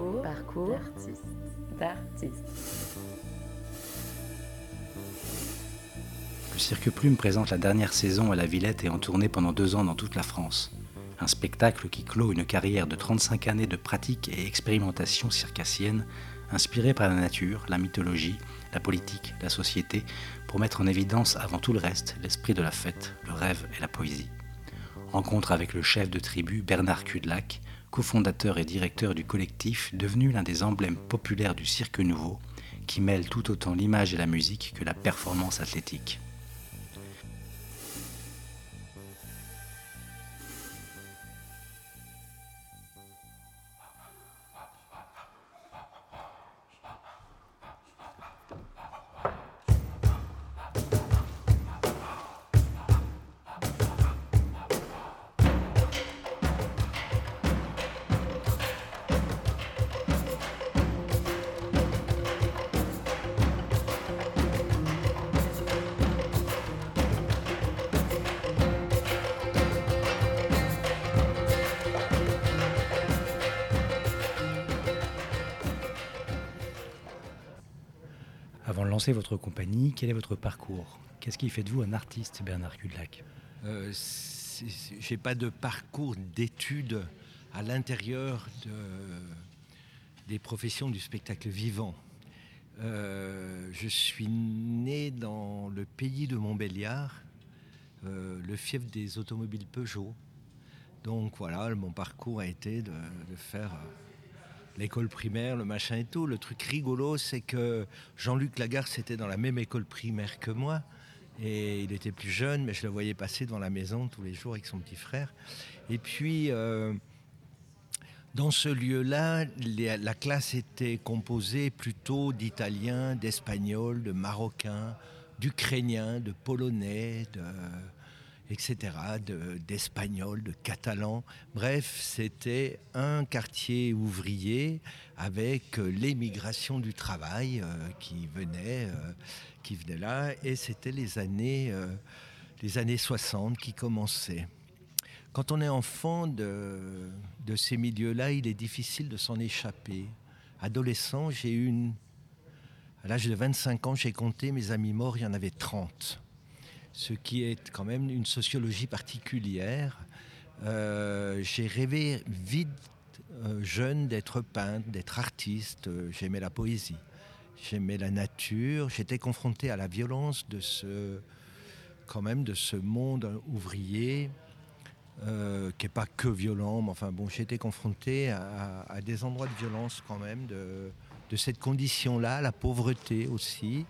Parcours, Parcours d'artiste. d'artiste. Le Cirque Plume présente la dernière saison à la Villette et en tournée pendant deux ans dans toute la France. Un spectacle qui clôt une carrière de 35 années de pratique et expérimentation circassienne, inspirée par la nature, la mythologie, la politique, la société, pour mettre en évidence avant tout le reste l'esprit de la fête, le rêve et la poésie. Rencontre avec le chef de tribu Bernard Cudelac, cofondateur et directeur du collectif, devenu l'un des emblèmes populaires du cirque nouveau, qui mêle tout autant l'image et la musique que la performance athlétique. Votre compagnie, quel est votre parcours? Qu'est-ce qui fait de vous un artiste, Bernard Cudelac Euh, c'est- J'ai pas de parcours d'études à l'intérieur de- des professions du spectacle vivant. Euh, je suis né dans le pays de Montbéliard, euh, le fief des automobiles Peugeot. Donc voilà, mon parcours a été de, de faire euh, l'école primaire, le machin et tout. Le truc rigolo, c'est que Jean-Luc Lagarce était dans la même école primaire que moi. Et il était plus jeune, mais je le voyais passer devant la maison tous les jours avec son petit frère. Et puis, euh, dans ce lieu-là, la classe était composée plutôt d'Italiens, d'Espagnols, de Marocains, d'Ukrainiens, de Polonais, de, etc., de- d'Espagnols, de, Catalans. Bref, c'était un quartier ouvrier avec euh, l'émigration du travail euh, qui venait, euh, qui venait là, et c'était les années, les années 60 qui commençaient. Quand on est enfant de, de ces milieux-là, il est difficile de s'en échapper. Adolescent, j'ai eu une. À l'âge de 25 ans, j'ai compté mes amis morts, il y en avait 30. Ce qui est quand même une sociologie particulière. Euh, j'ai rêvé vite, euh, jeune, d'être peintre, d'être artiste. J'aimais la poésie. J'aimais la nature. J'étais confronté à la violence de ce, quand même, de ce monde ouvrier euh, qui n'est pas que violent, mais enfin bon, j'ai été confronté à, des endroits de violence quand même, de cette condition-là, la pauvreté aussi.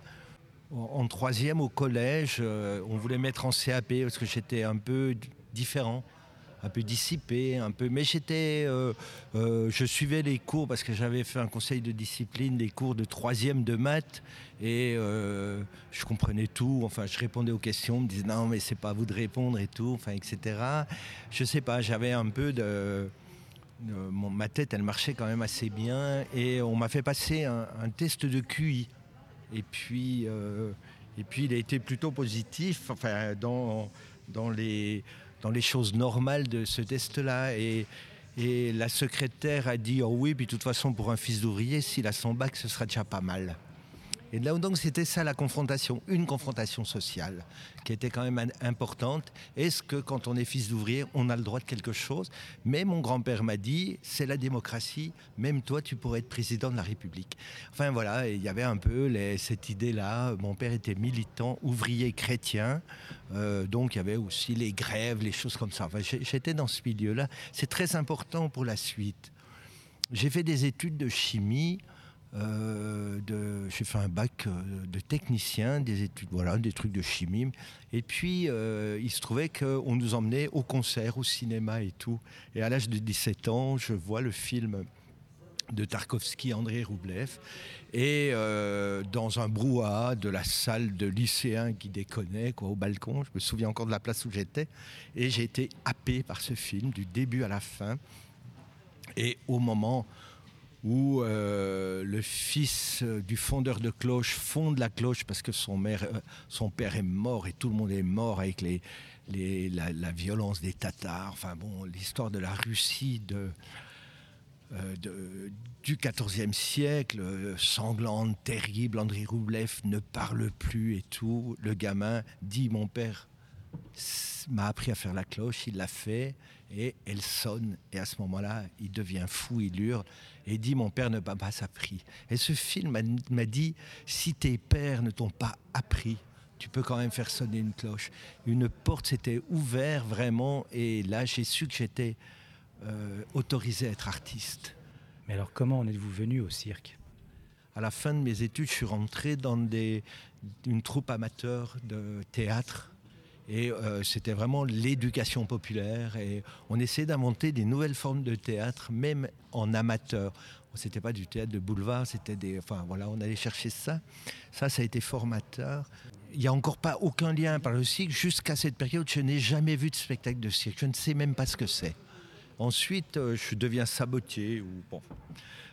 En, troisième au collège, euh, on voulait mettre en CAP parce que j'étais un peu différent, un peu dissipé, un peu. Mais j'étais, euh, euh, je suivais les cours parce que j'avais fait un conseil de discipline, des cours de troisième de maths, et je comprenais tout. Enfin, je répondais aux questions, on me disait non, mais c'est pas à vous de répondre et tout, enfin, etc. Je sais pas, j'avais un peu de. ma tête, elle marchait quand même assez bien, et on m'a fait passer un test de QI. Et puis, euh, et puis, il a été plutôt positif, enfin, dans, dans, les, dans les choses normales de ce test-là. Et, et la secrétaire a dit Oh oui, puis de toute façon, pour un fils d'ouvrier, s'il a son bac, ce sera déjà pas mal. Et là, donc, c'était ça la confrontation, une confrontation sociale qui était quand même importante. Est-ce que quand on est fils d'ouvrier, on a le droit de quelque chose? Mais mon grand-père m'a dit c'est la démocratie, même toi, tu pourrais être président de la République. Enfin voilà, il y avait un peu cette idée-là. Mon père était militant, ouvrier chrétien, euh, donc il y avait aussi les grèves, les choses comme ça. Enfin, J'étais dans ce milieu-là. C'est très important pour la suite. J'ai fait des études de chimie. Euh, j'ai fait un bac euh, de technicien, des études, voilà, des trucs de chimie. Et puis, euh, il se trouvait qu'on nous emmenait au concert, au cinéma et tout. Et à l'âge de 17 ans, je vois le film de Tarkovsky, André Roublev, et dans un brouhaha de la salle de lycéens qui déconnaient, quoi, au balcon, je me souviens encore de la place où j'étais, et j'ai été happé par ce film du début à la fin. Et au moment où euh, le fils euh, du fondeur de cloche fonde la cloche parce que euh, son père est mort et tout le monde est mort avec les, la, violence des Tatars, enfin bon, l'histoire de la Russie de, du XIVe siècle, sanglante, terrible. André Roublev ne parle plus et tout. Le gamin dit Mon père m'a appris à faire la cloche, il l'a fait, et elle sonne. Et à ce moment-là, il devient fou, il hurle, et dit Mon père ne m'a pas appris. Et ce film m'a dit Si tes pères ne t'ont pas appris, tu peux quand même faire sonner une cloche. Une porte s'était ouverte vraiment, et là, j'ai su que j'étais euh, autorisé à être artiste. Mais alors, comment en êtes-vous venu au cirque? À la fin de mes études, je suis rentré dans des, une troupe amateur de théâtre et euh, c'était vraiment l'éducation populaire. Et on essayait d'inventer des nouvelles formes de théâtre, même en amateur. C'était pas du théâtre de boulevard, c'était des. Enfin voilà, on allait chercher ça. Ça, ça a été formateur. Il n'y a encore pas aucun lien par le cirque. Jusqu'à cette période, je n'ai jamais vu de spectacle de cirque. Je ne sais même pas ce que c'est. Ensuite, euh, je deviens sabotier. Ou, bon,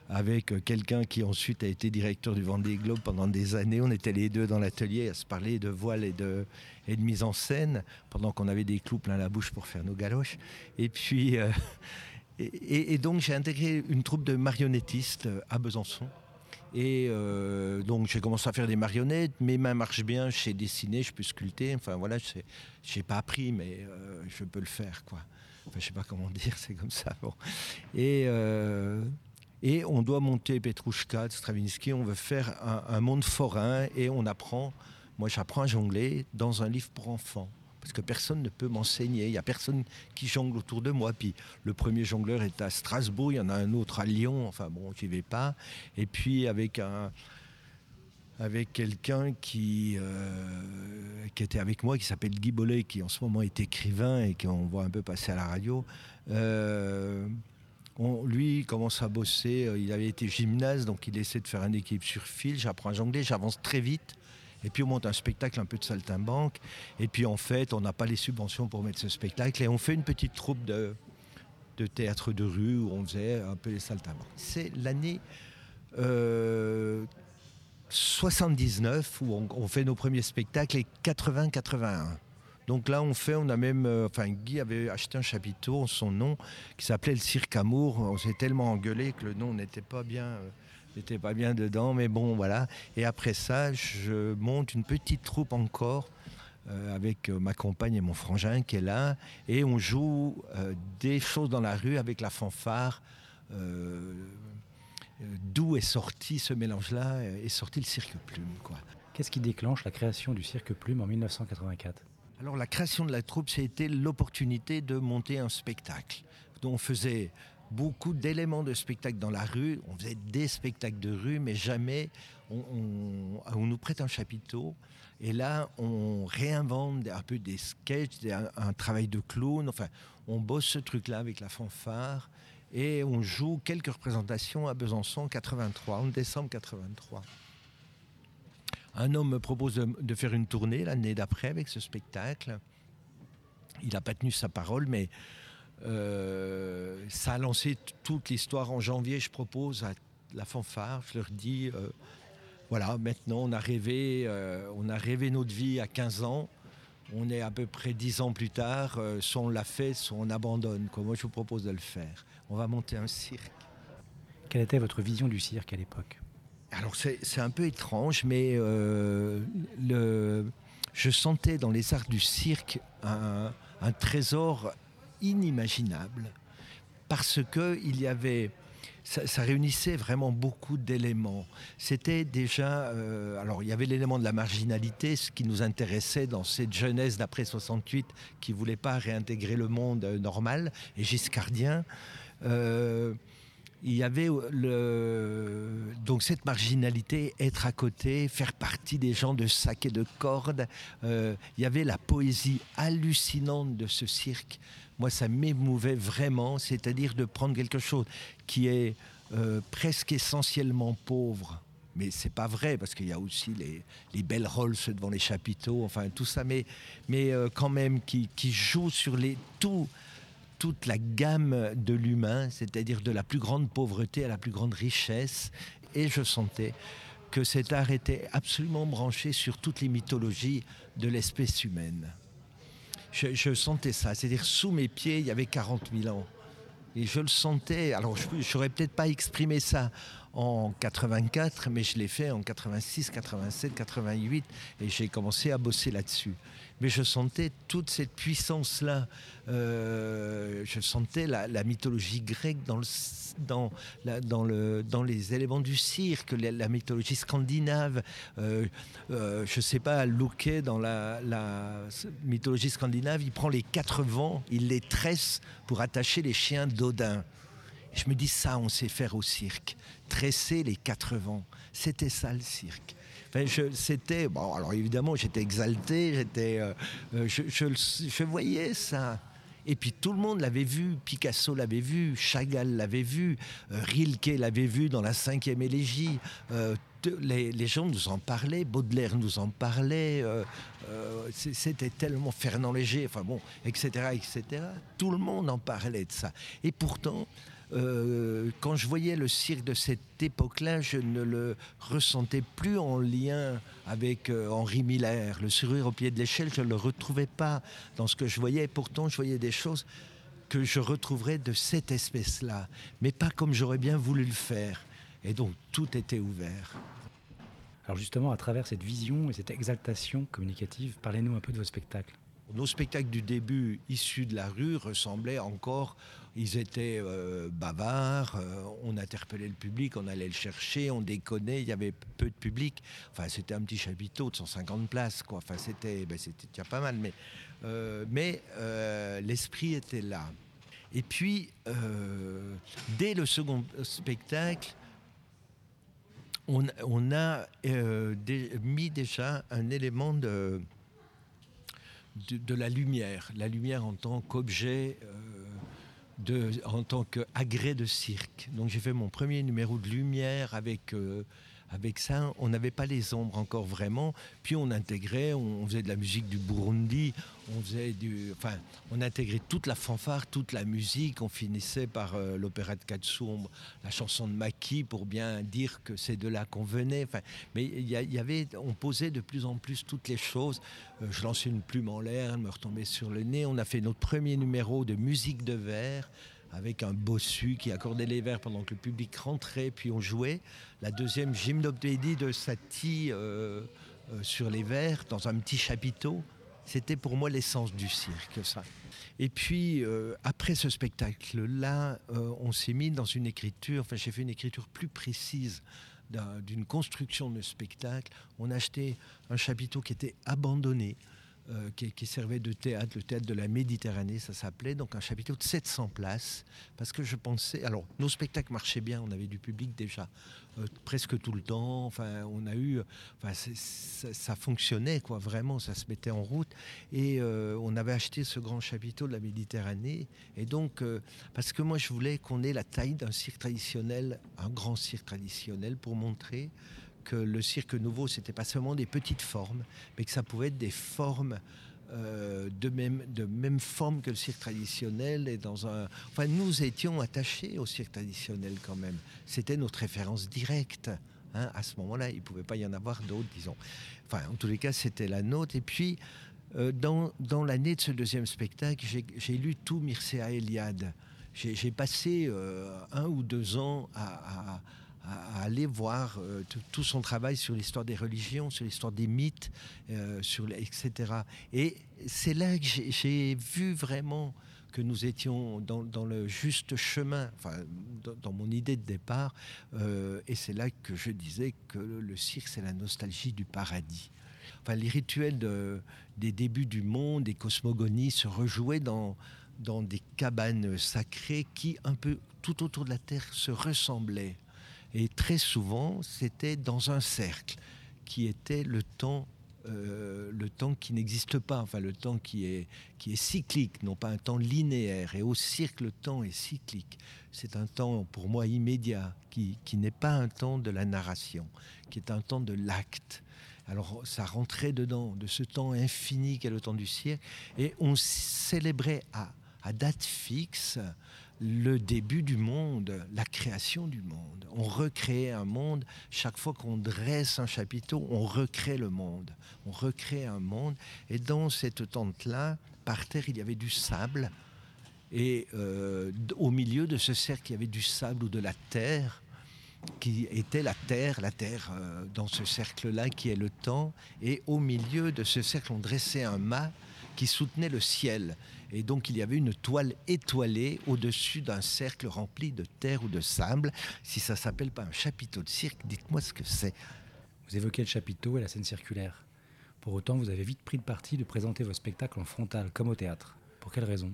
avec euh, quelqu'un qui ensuite a été directeur du Vendée Globe pendant des années. On était les deux dans l'atelier à se parler de voile et de, et de mise en scène, pendant qu'on avait des clous plein la bouche pour faire nos galoches. Et puis, euh, et, donc j'ai intégré une troupe de marionnettistes à Besançon. Et donc j'ai commencé à faire des marionnettes, mes mains marchent bien, je sais dessiner, je peux sculpter, enfin voilà, je n'ai pas appris, mais je peux le faire, quoi. Enfin, je sais pas comment dire, c'est comme ça. Et et on doit monter Petrouchka de Stravinsky, on veut faire un, monde forain et on apprend, moi j'apprends à jongler dans un livre pour enfants. Parce que personne ne peut m'enseigner, il n'y a personne qui jongle autour de moi. Puis le premier jongleur est à Strasbourg, il y en a un autre à Lyon, enfin bon, j'y vais pas. Et puis avec un, avec quelqu'un qui, euh, qui était avec moi, qui s'appelle Guy Bollet, qui en ce moment est écrivain et qu'on voit un peu passer à la radio. Euh, lui, il commence à bosser. Euh, il avait été gymnase, donc il essaie de faire un équipe sur fil. J'apprends à jongler, j'avance très vite. Et puis on monte un spectacle un peu de saltimbanque. Et puis en fait, on n'a pas les subventions pour mettre ce spectacle. Et on fait une petite troupe de, de théâtre de rue où on faisait un peu les saltimbanques. C'est l'année 79 euh, où on, fait nos premiers spectacles et 80-81. Donc là, on fait, on a même, euh, enfin, Guy avait acheté un chapiteau son nom qui s'appelait le Cirque Amour. On s'est tellement engueulé que le nom n'était pas bien. Euh, n'était pas bien dedans, mais bon, voilà. Et après ça, je monte une petite troupe encore euh, avec ma compagne et mon frangin qui est là, et on joue des choses dans la rue avec la fanfare. D'où est sorti ce mélange-là Est sorti le Cirque Plume, quoi. Qu'est-ce qui déclenche la création du Cirque Plume en 1984 alors la création de la troupe, c'était l'opportunité de monter un spectacle. Donc on faisait beaucoup d'éléments de spectacle dans la rue, on faisait des spectacles de rue, mais jamais on, nous prête un chapiteau. Et là, on réinvente un peu des sketchs, un, travail de clown. Enfin, on bosse ce truc-là avec la fanfare et on joue quelques représentations à Besançon 83, en décembre 83. Un homme me propose de, faire une tournée l'année d'après avec ce spectacle. Il n'a pas tenu sa parole, mais euh, ça a lancé toute l'histoire. En janvier, je propose à la fanfare, je leur dis, euh, voilà, maintenant on a rêvé, euh, on a rêvé notre vie à 15 ans. On est à peu près 10 ans plus tard, soit on l'a fait, soit on abandonne. Moi, je vous propose de le faire. On va monter un cirque. Quelle était votre vision du cirque à l'époque? Alors c'est un peu étrange, mais euh, je sentais dans les arts du cirque un, trésor inimaginable parce que il y avait ça, réunissait vraiment beaucoup d'éléments. C'était déjà, euh, alors il y avait l'élément de la marginalité, ce qui nous intéressait dans cette jeunesse d'après 68 qui voulait pas réintégrer le monde euh, normal et giscardien il y avait le, donc cette marginalité, être à côté, faire partie des gens de sac et de cordes. Euh, il y avait la poésie hallucinante de ce cirque. Moi, ça m'émouvait vraiment, c'est-à-dire de prendre quelque chose qui est euh, presque essentiellement pauvre. Mais c'est pas vrai parce qu'il y a aussi les, belles rolls devant les chapiteaux, enfin tout ça, mais, mais euh, quand même qui, qui joue sur les tout toute la gamme de l'humain, c'est-à-dire de la plus grande pauvreté à la plus grande richesse. Et je sentais que cet art était absolument branché sur toutes les mythologies de l'espèce humaine. Je, sentais ça, c'est-à-dire sous mes pieds, il y avait 40 000 ans. Et je le sentais. Alors, je n'aurais peut-être pas exprimé ça en 84, mais je l'ai fait en 86, 87, 88, et j'ai commencé à bosser là-dessus. Mais je sentais toute cette puissance-là. Euh, je sentais la, mythologie grecque dans, le, dans, le, dans les éléments du cirque, la, mythologie scandinave. Euh, euh, je ne sais pas, Loquet, dans la, mythologie scandinave, il prend les quatre vents, il les tresse pour attacher les chiens d'Odin. Je me dis ça, on sait faire au cirque. Tresser les quatre vents. C'était ça le cirque. C'était bon. Alors évidemment, j'étais exalté. J'étais, euh, euh, je, voyais ça. Et puis tout le monde l'avait vu, Picasso l'avait vu, Chagall l'avait vu, euh, Rilke l'avait vu dans la cinquième élégie. les, les, gens nous en parlaient, Baudelaire nous en parlait, c'était tellement Fernand Léger, enfin bon, etc., etc. Tout le monde en parlait de ça. Et pourtant, euh, quand je voyais le cirque de cette époque-là, je ne le ressentais plus en lien avec euh, Henri Miller. Le sourire au pied de l'échelle, je ne le retrouvais pas dans ce que je voyais. Pourtant, je voyais des choses que je retrouverais de cette espèce-là, mais pas comme j'aurais bien voulu le faire. Et donc, tout était ouvert. Alors justement, à travers cette vision et cette exaltation communicative, parlez-nous un peu de votre spectacle. Nos spectacles du début, issus de la rue, ressemblaient encore. Ils étaient euh, bavards, euh, on interpellait le public, on allait le chercher, on déconnait, il y avait peu de public. Enfin, c'était un petit chapiteau de 150 places, quoi. Enfin, c'était ben, déjà pas mal, mais, euh, mais l'esprit était là. Et puis, dès le second spectacle, on, on a mis déjà un élément de de, la lumière, la lumière en tant qu'objet, euh, en tant qu'agrès de cirque. Donc j'ai fait mon premier numéro de lumière avec euh, avec ça, on n'avait pas les ombres encore vraiment. Puis on intégrait, on, faisait de la musique du Burundi, on faisait du, enfin, on intégrait toute la fanfare, toute la musique. On finissait par euh, l'opéra de Katsum, la chanson de Maki pour bien dire que c'est de là qu'on venait. Enfin, mais il y, avait, on posait de plus en plus toutes les choses. Euh, je lançais une plume en l'air, elle me retombait sur le nez. On a fait notre premier numéro de musique de verre avec un bossu qui accordait les vers pendant que le public rentrait, puis on jouait. La deuxième, gymnopédie de Satie euh, euh, sur les vers, dans un petit chapiteau. C'était pour moi l'essence du cirque, ça. Et puis, euh, après ce spectacle-là, on s'est mis dans une écriture, enfin j'ai fait une écriture plus précise d'une construction de spectacle. On a acheté un chapiteau qui était abandonné, euh, qui, servait de théâtre, le théâtre de la Méditerranée, ça s'appelait, donc un chapiteau de 700 places, parce que je pensais, alors nos spectacles marchaient bien, on avait du public déjà euh, presque tout le temps, enfin on a eu, enfin ça, fonctionnait quoi, vraiment, ça se mettait en route, et euh, on avait acheté ce grand chapiteau de la Méditerranée, et donc parce que moi je voulais qu'on ait la taille d'un cirque traditionnel, un grand cirque traditionnel, pour montrer que le cirque nouveau, c'était pas seulement des petites formes, mais que ça pouvait être des formes euh, de, même, de même forme que le cirque traditionnel. Et dans un... Enfin, nous étions attachés au cirque traditionnel quand même. C'était notre référence directe. Hein. À ce moment-là, il ne pouvait pas y en avoir d'autres, disons. Enfin, en tous les cas, c'était la nôtre. Et puis, euh, dans, dans l'année de ce deuxième spectacle, j'ai lu tout Mircea Eliade. J'ai passé euh, un ou deux ans à à, aller voir euh, tout son travail sur l'histoire des religions, sur l'histoire des mythes, euh, sur, etc. Et c'est là que j'ai vu vraiment que nous étions dans, le juste chemin, enfin, dans, mon idée de départ, euh, et c'est là que je disais que le cirque, c'est la nostalgie du paradis. Enfin, les rituels de, des débuts du monde, des cosmogonies se rejouaient dans, dans des cabanes sacrées qui, un peu tout autour de la Terre, se ressemblaient. Et très souvent, c'était dans un cercle qui était le temps euh, le temps qui n'existe pas, enfin le temps qui est, qui est cyclique, non pas un temps linéaire. Et au cirque, le temps est cyclique. C'est un temps pour moi immédiat, qui, qui n'est pas un temps de la narration, qui est un temps de l'acte. Alors ça rentrait dedans, de ce temps infini qu'est le temps du cirque, et on célébrait à, à date fixe le début du monde, la création du monde. On recrée un monde. Chaque fois qu'on dresse un chapiteau, on recrée le monde. On recrée un monde. Et dans cette tente-là, par terre, il y avait du sable. Et euh, au milieu de ce cercle, il y avait du sable ou de la terre qui était la terre, la terre euh, dans ce cercle-là qui est le temps, et au milieu de ce cercle on dressait un mât qui soutenait le ciel. Et donc il y avait une toile étoilée au-dessus d'un cercle rempli de terre ou de sable. Si ça s'appelle pas un chapiteau de cirque, dites-moi ce que c'est. Vous évoquez le chapiteau et la scène circulaire. Pour autant, vous avez vite pris le parti de présenter vos spectacles en frontal, comme au théâtre. Pour quelle raison?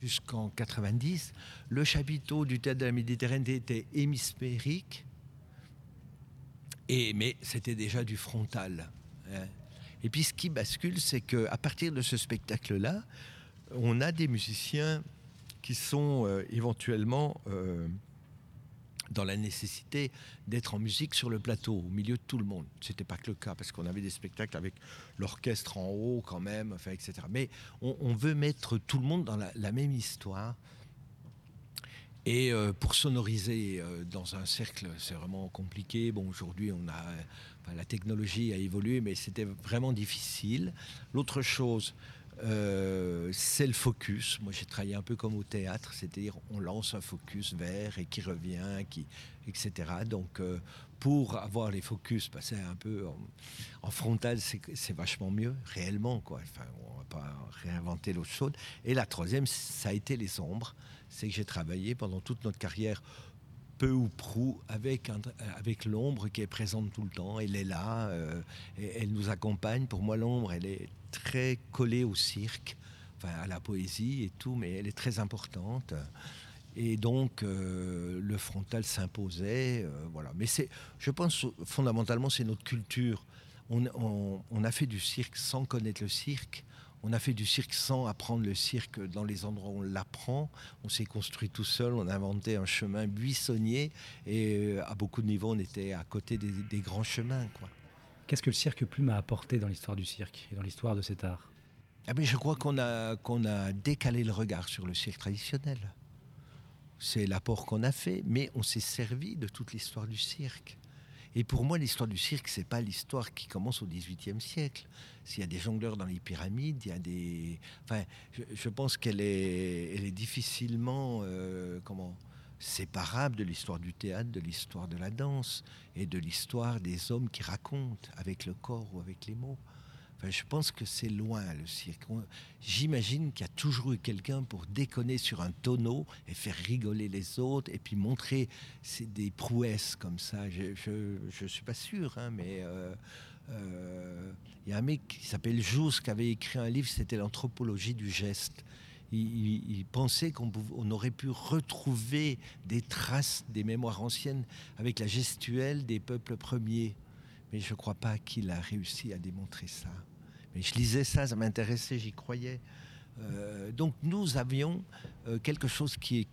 Jusqu'en 90, le chapiteau du théâtre de la Méditerranée était hémisphérique mais c'était déjà du frontal. Hein. Et puis ce qui bascule, c'est qu'à partir de ce spectacle-là, on a des musiciens qui sont euh, éventuellement euh, dans la nécessité d'être en musique sur le plateau, au milieu de tout le monde. Ce n'était pas que le cas, parce qu'on avait des spectacles avec l'orchestre en haut quand même, enfin, etc. Mais on, veut mettre tout le monde dans la même histoire. Et euh, pour sonoriser dans un cercle, c'est vraiment compliqué. Bon, aujourd'hui, on a, la technologie a évolué, mais c'était vraiment difficile. L'autre chose, euh, c'est le focus. Moi, j'ai travaillé un peu comme au théâtre, c'est-à-dire on lance un focus vers et qui revient, qui, etc. Donc, pour avoir les focus, passer un peu en, frontal, c'est vachement mieux, réellement. Quoi. Enfin, on va pas réinventer l'autre chose. Et la troisième, ça a été les ombres c'est que j'ai travaillé pendant toute notre carrière peu ou prou avec, avec l'ombre qui est présente tout le temps. Elle est là, euh, elle nous accompagne. Pour moi, l'ombre, elle est très collée au cirque, enfin à la poésie et tout, mais elle est très importante. Et donc, euh, le frontal s'imposait. Euh, voilà. Mais c'est, je pense, fondamentalement, c'est notre culture. on, a fait du cirque sans connaître le cirque. On a fait du cirque sans apprendre le cirque dans les endroits où on l'apprend. On s'est construit tout seul, on a inventé un chemin buissonnier et euh, à beaucoup de niveaux, on était à côté des, grands chemins. Qu'est-ce que le cirque plume a apporté dans l'histoire du cirque et dans l'histoire de cet art? Ah Je crois qu'on a, a décalé le regard sur le cirque traditionnel. C'est l'apport qu'on a fait, mais on s'est servi de toute l'histoire du cirque. Et pour moi, l'histoire du cirque, c'est pas l'histoire qui commence au XVIIIe siècle. S'il y a des jongleurs dans les pyramides, il y a des. Enfin, je, pense qu'elle est, elle est difficilement, euh, comment, séparable de l'histoire du théâtre, de l'histoire de la danse et de l'histoire des hommes qui racontent avec le corps ou avec les mots je pense que c'est loin le cirque. J'imagine qu'il y a toujours eu quelqu'un pour déconner sur un tonneau et faire rigoler les autres et puis montrer des prouesses comme ça. Je ne suis pas sûr, hein, mais euh, euh, il y a un mec qui s'appelle Jousse qui avait écrit un livre, c'était l'anthropologie du geste. Il, pensait qu'on aurait pu retrouver des traces des mémoires anciennes avec la gestuelle des peuples premiers. Mais je ne crois pas qu'il a réussi à démontrer ça. Mais je lisais ça, ça m'intéressait, j'y croyais. Euh, donc nous avions euh, quelque chose qui,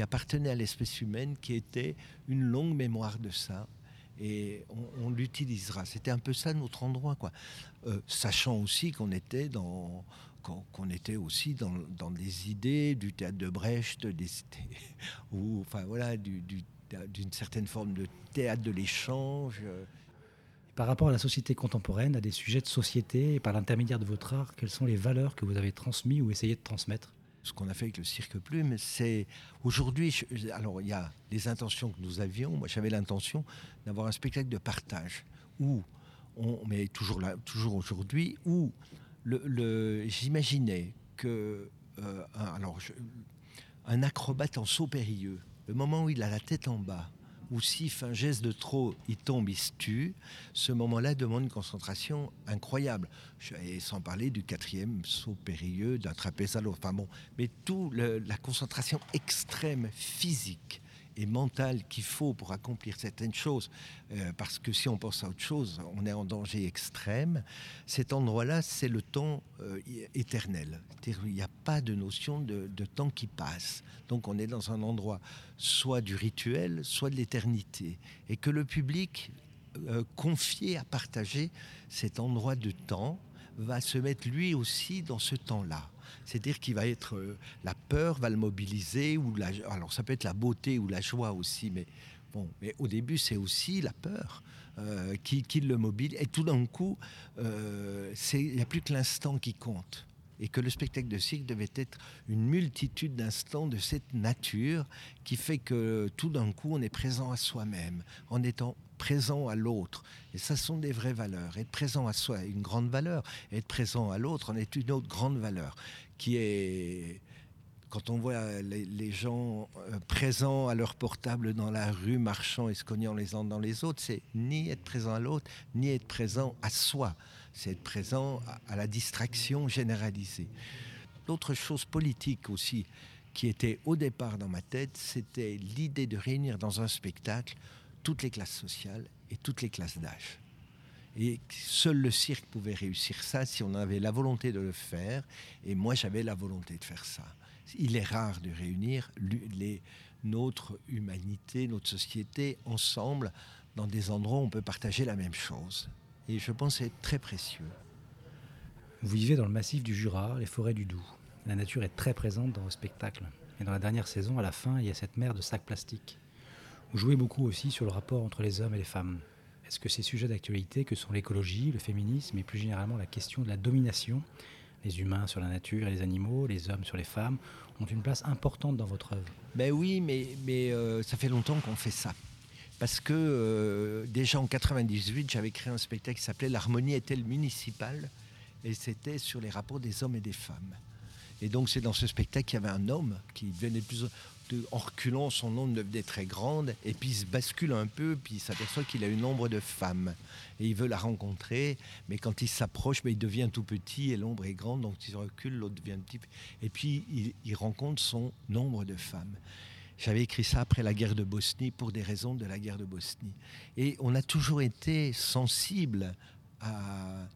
appartenait à l'espèce humaine, qui était une longue mémoire de ça. Et on, l'utilisera. C'était un peu ça notre endroit, quoi. Euh, sachant aussi qu'on était dans, qu'on était aussi dans, dans, des idées du théâtre de Brecht, des, ou enfin voilà, d'une certaine forme de théâtre de l'échange par rapport à la société contemporaine, à des sujets de société, et par l'intermédiaire de votre art, quelles sont les valeurs que vous avez transmises ou essayé de transmettre? Ce qu'on a fait avec le cirque plume, c'est aujourd'hui. Alors, il y a les intentions que nous avions. Moi, j'avais l'intention d'avoir un spectacle de partage où on, mais toujours là, toujours aujourd'hui, où j'imaginais que euh, alors un acrobate en saut périlleux, le moment où il a la tête en bas, ou si fait un geste de trop, il tombe, il se tue, ce moment-là demande une concentration incroyable. Et sans parler du quatrième saut périlleux, d'un trapèze à l'autre. Enfin bon, mais tout la concentration extrême physique et mental qu'il faut pour accomplir certaines choses, euh, parce que si on pense à autre chose, on est en danger extrême. Cet endroit-là, c'est le temps euh, éternel. Il n'y a pas de notion de, temps qui passe. Donc on est dans un endroit soit du rituel, soit de l'éternité. Et que le public euh, confié à partager cet endroit de temps va se mettre lui aussi dans ce temps-là. C'est-à-dire qu'il va être euh, la peur va le mobiliser ou alors ça peut être la beauté ou la joie aussi, mais bon, mais au début c'est aussi la peur euh, qui, le mobilise et tout d'un coup euh, il n'y a plus que l'instant qui compte. et que le spectacle de cirque devait être une multitude d'instants de cette nature qui fait que tout d'un coup on est présent à soi-même en étant présent à l'autre. Et ça sont des vraies valeurs. Être présent à soi est une grande valeur, être présent à l'autre en est une autre grande valeur qui est quand on voit les, gens euh, présents à leur portable dans la rue, marchant et se cognant les uns dans les autres, c'est ni être présent à l'autre, ni être présent à soi. C'est être présent à, la distraction généralisée. L'autre chose politique aussi qui était au départ dans ma tête, c'était l'idée de réunir dans un spectacle toutes les classes sociales et toutes les classes d'âge. Et seul le cirque pouvait réussir ça si on avait la volonté de le faire. Et moi, j'avais la volonté de faire ça il est rare de réunir les, notre humanité, notre société ensemble dans des endroits où on peut partager la même chose. Et je pense que c'est très précieux. Vous vivez dans le massif du Jura, les forêts du Doubs. La nature est très présente dans vos spectacles. Et dans la dernière saison, à la fin, il y a cette mer de sacs plastiques. Vous jouez beaucoup aussi sur le rapport entre les hommes et les femmes. Est-ce que ces sujets d'actualité que sont l'écologie, le féminisme et plus généralement la question de la domination les humains sur la nature et les animaux, les hommes sur les femmes, ont une place importante dans votre œuvre? Ben oui, mais, mais euh, ça fait longtemps qu'on fait ça. Parce que euh, déjà en 98, j'avais créé un spectacle qui s'appelait L'harmonie est-elle municipale? Et c'était sur les rapports des hommes et des femmes. Et donc c'est dans ce spectacle qu'il y avait un homme qui venait de plus en reculant, son ombre devenait très grande, et puis il se bascule un peu, puis il s'aperçoit qu'il a une ombre de femme. Et il veut la rencontrer, mais quand il s'approche, ben, il devient tout petit, et l'ombre est grande, donc il recule, l'autre devient petit. Et puis il, il rencontre son ombre de femme. J'avais écrit ça après la guerre de Bosnie pour des raisons de la guerre de Bosnie. Et on a toujours été sensible à,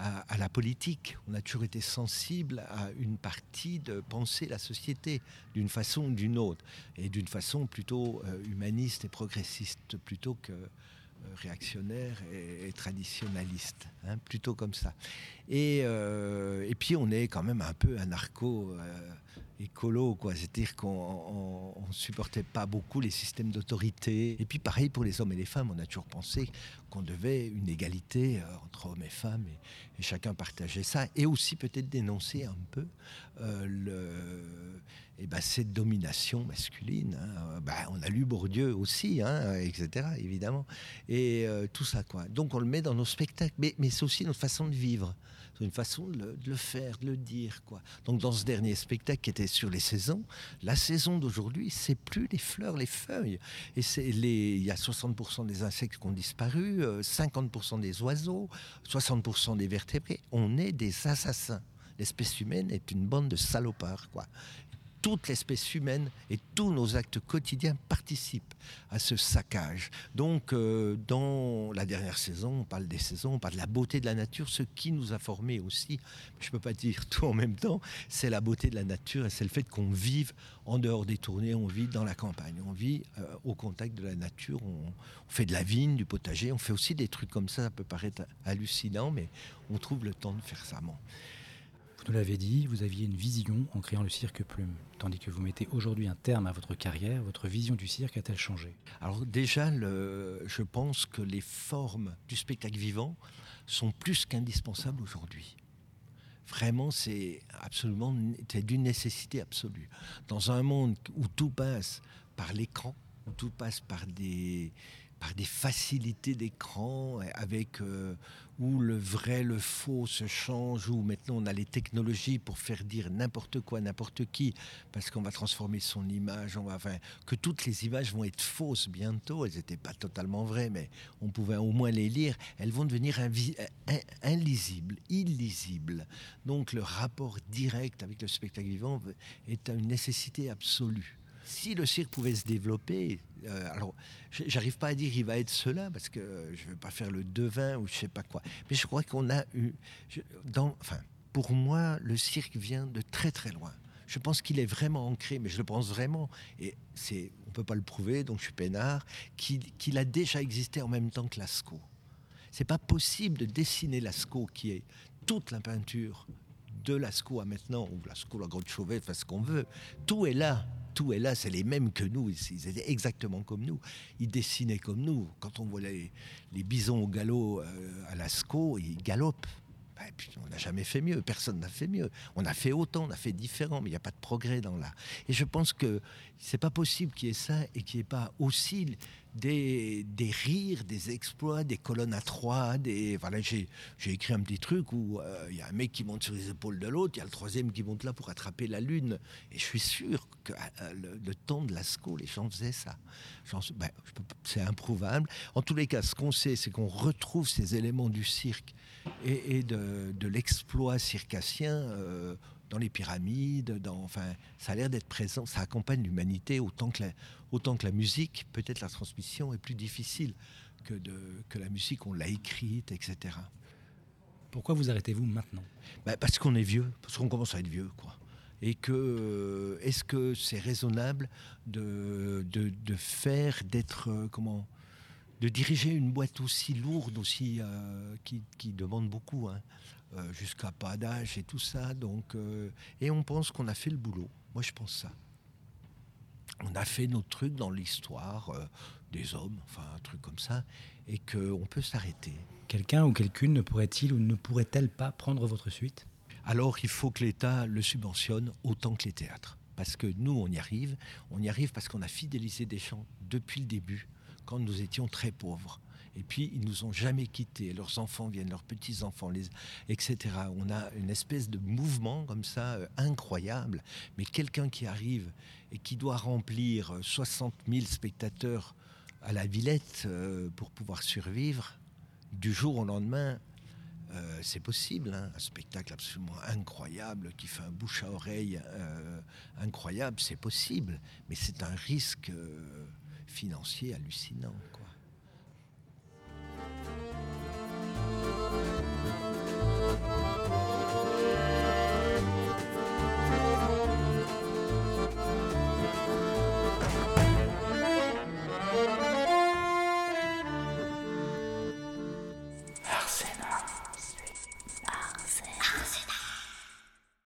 à, la politique. On a toujours été sensible à une partie de penser la société d'une façon ou d'une autre, et d'une façon plutôt euh, humaniste et progressiste, plutôt que euh, réactionnaire et, traditionnaliste, hein, plutôt comme ça. Et, euh, et, puis on est quand même un peu anarcho écolo, quoi. C'est-à-dire qu'on ne supportait pas beaucoup les systèmes d'autorité. Et puis pareil pour les hommes et les femmes, on a toujours pensé qu'on devait une égalité euh, entre hommes et femmes, et, chacun partageait ça, et aussi peut-être dénoncer un peu euh, le, eh ben, cette domination masculine. Hein. Ben, on a lu Bourdieu aussi, hein, etc., évidemment, et euh, tout ça, quoi. Donc on le met dans nos spectacles, mais, mais c'est aussi notre façon de vivre, une façon de le, de le, faire, de le dire, quoi. Donc dans ce dernier spectacle qui était sur les saisons. La saison d'aujourd'hui, c'est plus les fleurs, les feuilles. Et c'est les, il y a 60% des insectes qui ont disparu, 50% euh, des oiseaux, 60% des vertébrés. On est des assassins. L'espèce humaine est une bande de salopards, quoi toute l'espèce humaine et tous nos actes quotidiens participent à ce saccage. Donc, euh, dans la dernière saison, on parle des saisons, on parle de la beauté de la nature, ce qui nous a formés aussi. Je ne peux pas dire tout en même temps. C'est la beauté de la nature et c'est le fait qu'on vive en dehors des tournées, on vit dans la campagne, on vit euh, au contact de la nature, on, fait de la vigne, du potager, on fait aussi des trucs comme ça. Ça peut paraître hallucinant, mais on trouve le temps de faire ça. Nous l'avez dit, vous aviez une vision en créant le cirque Plume. Tandis que vous mettez aujourd'hui un terme à votre carrière, votre vision du cirque a-t-elle changé? Alors déjà, je pense que les formes du spectacle vivant sont plus qu'indispensables aujourd'hui. Vraiment, c'est absolument c'est d'une nécessité absolue. Dans un monde où tout passe par l'écran, où tout passe par des, par des facilités d'écran, avec euh, où le vrai, le faux se change, où maintenant on a les technologies pour faire dire n'importe quoi, n'importe qui, parce qu'on va transformer son image, on va, que toutes les images vont être fausses bientôt, elles n'étaient pas totalement vraies, mais on pouvait au moins les lire, elles vont devenir illisibles. Donc le rapport direct avec le spectacle vivant est une nécessité absolue si le cirque pouvait se développer, euh, alors j'arrive pas à dire il va être cela parce que je ne veux pas faire le devin ou je sais pas quoi. Mais je crois qu'on a eu, pour moi, le cirque vient de très très loin. Je pense qu'il est vraiment ancré, mais je le pense vraiment, et c'est, on peut pas le prouver, donc je suis peinard, qu'il a déjà existé en même temps que Lascaux. C'est pas possible de dessiner Lascaux, qui est toute la peinture de Lascaux à maintenant, ou Lascaux, la Grotte Chauvet, enfin ce qu'on veut. Tout est là tout est là, c'est les mêmes que nous. Ils étaient exactement comme nous. Ils dessinaient comme nous. Quand on voit les, bisons au galop euh, à Lascaux, ils galopent. Ben, on n'a jamais fait mieux, personne n'a fait mieux. On a fait autant, on a fait différent, mais il n'y a pas de progrès dans l'art. Et je pense que c'est pas possible qu'il y ait ça et qu'il n'y ait pas aussi des, des, rires, des exploits, des colonnes à trois. Des, voilà, j'ai, écrit un petit truc où euh, il y a un mec qui monte sur les épaules de l'autre, il y a le troisième qui monte là pour attraper la lune. Et je suis sûr que euh, le, temps de Lascaux, les gens faisaient ça. Ben, c'est improuvable. En tous les cas, ce qu'on sait, c'est qu'on retrouve ces éléments du cirque et, de, de l'exploit circassien. Euh, dans les pyramides, dans, enfin, ça a l'air d'être présent, ça accompagne l'humanité autant que la, autant que la musique. Peut-être la transmission est plus difficile que, de, que la musique, on l'a écrite, etc. Pourquoi vous arrêtez-vous maintenant? Bah, Parce qu'on est vieux, parce qu'on commence à être vieux, quoi. Et que euh, est-ce que c'est raisonnable de, de, de faire, d'être euh, comment, de diriger une boîte aussi lourde, aussi euh, qui, qui, demande beaucoup. Hein? Euh, jusqu'à pas d'âge et tout ça. Donc, euh, et on pense qu'on a fait le boulot. Moi, je pense ça. On a fait notre truc dans l'histoire euh, des hommes, enfin un truc comme ça, et qu'on peut s'arrêter. Quelqu'un ou quelqu'une ne pourrait-il ou ne pourrait-elle pas prendre votre suite? Alors, il faut que l'État le subventionne autant que les théâtres. Parce que nous, on y arrive. On y arrive parce qu'on a fidélisé des gens depuis le début, quand nous étions très pauvres. Et puis, ils nous ont jamais quittés. Leurs enfants viennent, leurs petits-enfants, etc. On a une espèce de mouvement comme ça, euh, incroyable. Mais quelqu'un qui arrive et qui doit remplir 60 euh, 000 spectateurs à la Villette euh, pour pouvoir survivre, du jour au lendemain, c'est possible, hein. un spectacle absolument incroyable qui fait un bouche à oreille incroyable, c'est possible, mais c'est un risque financier hallucinant.